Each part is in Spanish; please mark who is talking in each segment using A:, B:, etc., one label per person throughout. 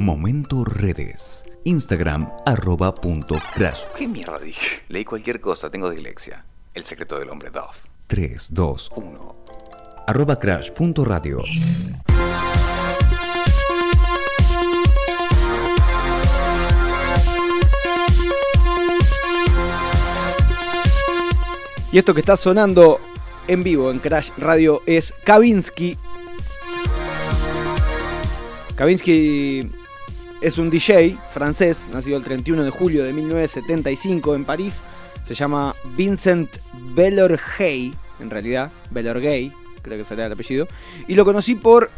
A: Momento Redes. Instagram arroba punto crash.
B: ¿Qué mierda dije? Leí cualquier cosa, tengo dislexia. El secreto del hombre Dove.
A: 3, 2, 1. Arroba crash punto radio.
C: Y esto que está sonando en vivo en Crash Radio es Kavinsky. Kavinsky es un DJ francés, nacido el 31 de julio de 1975 en París. Se llama Vincent Bellorgey, en realidad, Bellorgey, creo que sería el apellido. Y lo conocí por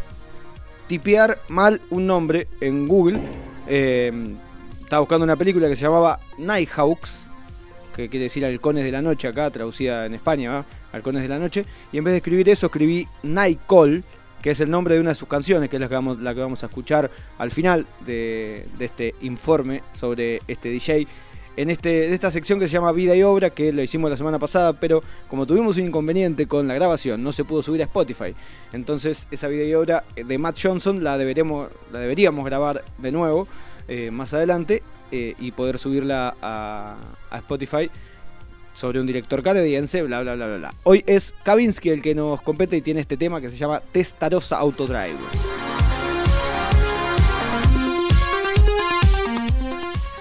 C: tipear mal un nombre en Google. Eh, estaba buscando una película que se llamaba Nighthawks, que quiere decir Halcones de la Noche acá, traducida en España, ¿va? Halcones de la Noche. Y en vez de escribir eso, escribí Night Call, que es el nombre de una de sus canciones, que es la que vamos, la que vamos a escuchar al final de, de este informe sobre este DJ. En, este, en esta sección que se llama Vida y Obra, que lo hicimos la semana pasada, pero como tuvimos un inconveniente con la grabación, no se pudo subir a Spotify. Entonces esa Vida y Obra de Matt Johnson la, deberemos, la deberíamos grabar de nuevo eh, más adelante eh, y poder subirla a Spotify sobre un director canadiense, bla, bla, bla, bla, bla. Hoy es Kavinsky el que nos compete y tiene este tema que se llama Testarossa Autodrive.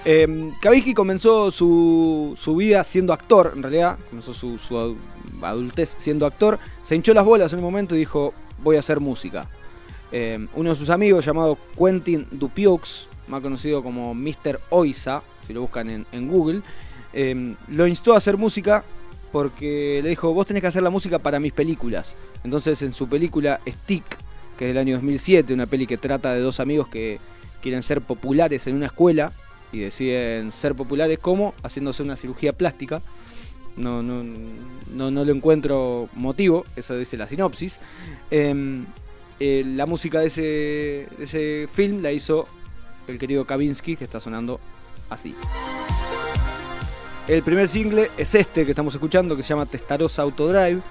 C: Eh, Kavinsky comenzó su, su, vida siendo actor, en realidad, comenzó su, su, adultez siendo actor, se hinchó las bolas en un momento y dijo, voy a hacer música. Eh, uno de sus amigos llamado Quentin Dupieux, más conocido como Mr. Oisa, si lo buscan en, en Google, eh, lo instó a hacer música porque le dijo, vos tenés que hacer la música para mis películas. Entonces en su película Stick, que es del año 2007, una peli que trata de dos amigos que quieren ser populares en una escuela y deciden ser populares como haciéndose una cirugía plástica. No, no, no, no le encuentro motivo, eso dice la sinopsis. Eh, eh, la música de ese, de ese film la hizo el querido Kavinsky, que está sonando así. El primer single es este que estamos escuchando, que se llama Testarossa Autodrive,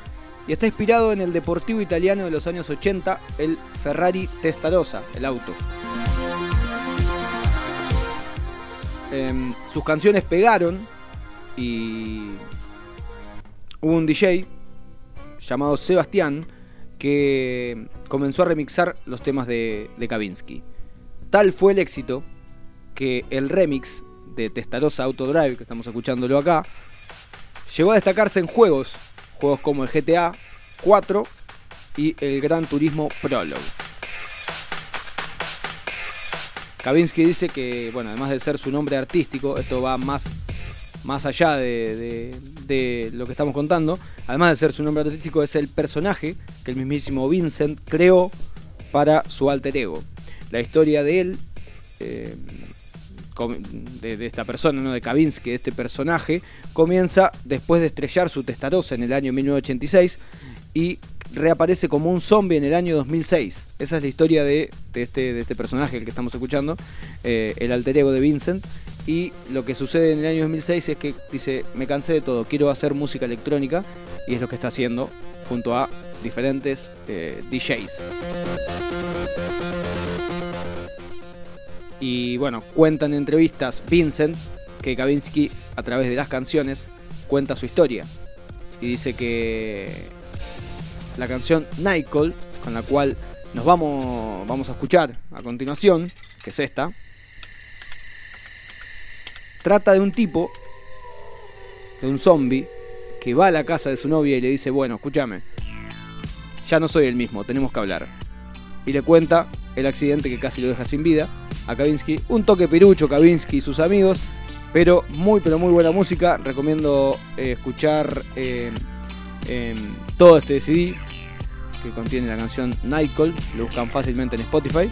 C: y está inspirado en el deportivo italiano de los años 80, el Ferrari Testarossa, el auto. Eh, sus canciones pegaron y hubo un DJ llamado Sebastián que comenzó a remixar los temas de, de Kavinsky. Tal fue el éxito que el remix de Testarossa Autodrive, que estamos escuchándolo acá, llegó a destacarse en juegos, juegos como el GTA 4 y el Gran Turismo Prologue. Kavinsky dice que, bueno, además de ser su nombre artístico, esto va más, más allá de, lo que estamos contando. Además de ser su nombre artístico, es el personaje que el mismísimo Vincent creó para su alter ego. La historia de él, eh, de, esta persona, ¿no? de Kavinsky, de este personaje, comienza después de estrellar su testarossa en el año 1986 y reaparece como un zombie en el año 2006. Esa es la historia de, de, este, de este, personaje, el que estamos escuchando, eh, el alter ego de Vincent. Y lo que sucede en el año 2006 es que dice, me cansé de todo, quiero hacer música electrónica y es lo que está haciendo junto a diferentes eh, DJs. Y bueno, cuenta en entrevistas Vincent que Kavinsky a través de las canciones cuenta su historia. Y dice que la canción Nightcall, con la cual nos vamos, vamos a escuchar a continuación, que es esta, trata de un tipo, de un zombie, que va a la casa de su novia y le dice, bueno, escúchame, ya no soy el mismo, tenemos que hablar. Y le cuenta el accidente que casi lo deja sin vida a Kavinsky. Un toque pirucho, Kavinsky y sus amigos, pero muy, pero muy buena música. Recomiendo eh, escuchar eh, eh, todo este CD que contiene la canción Nightcall. Lo buscan fácilmente en Spotify.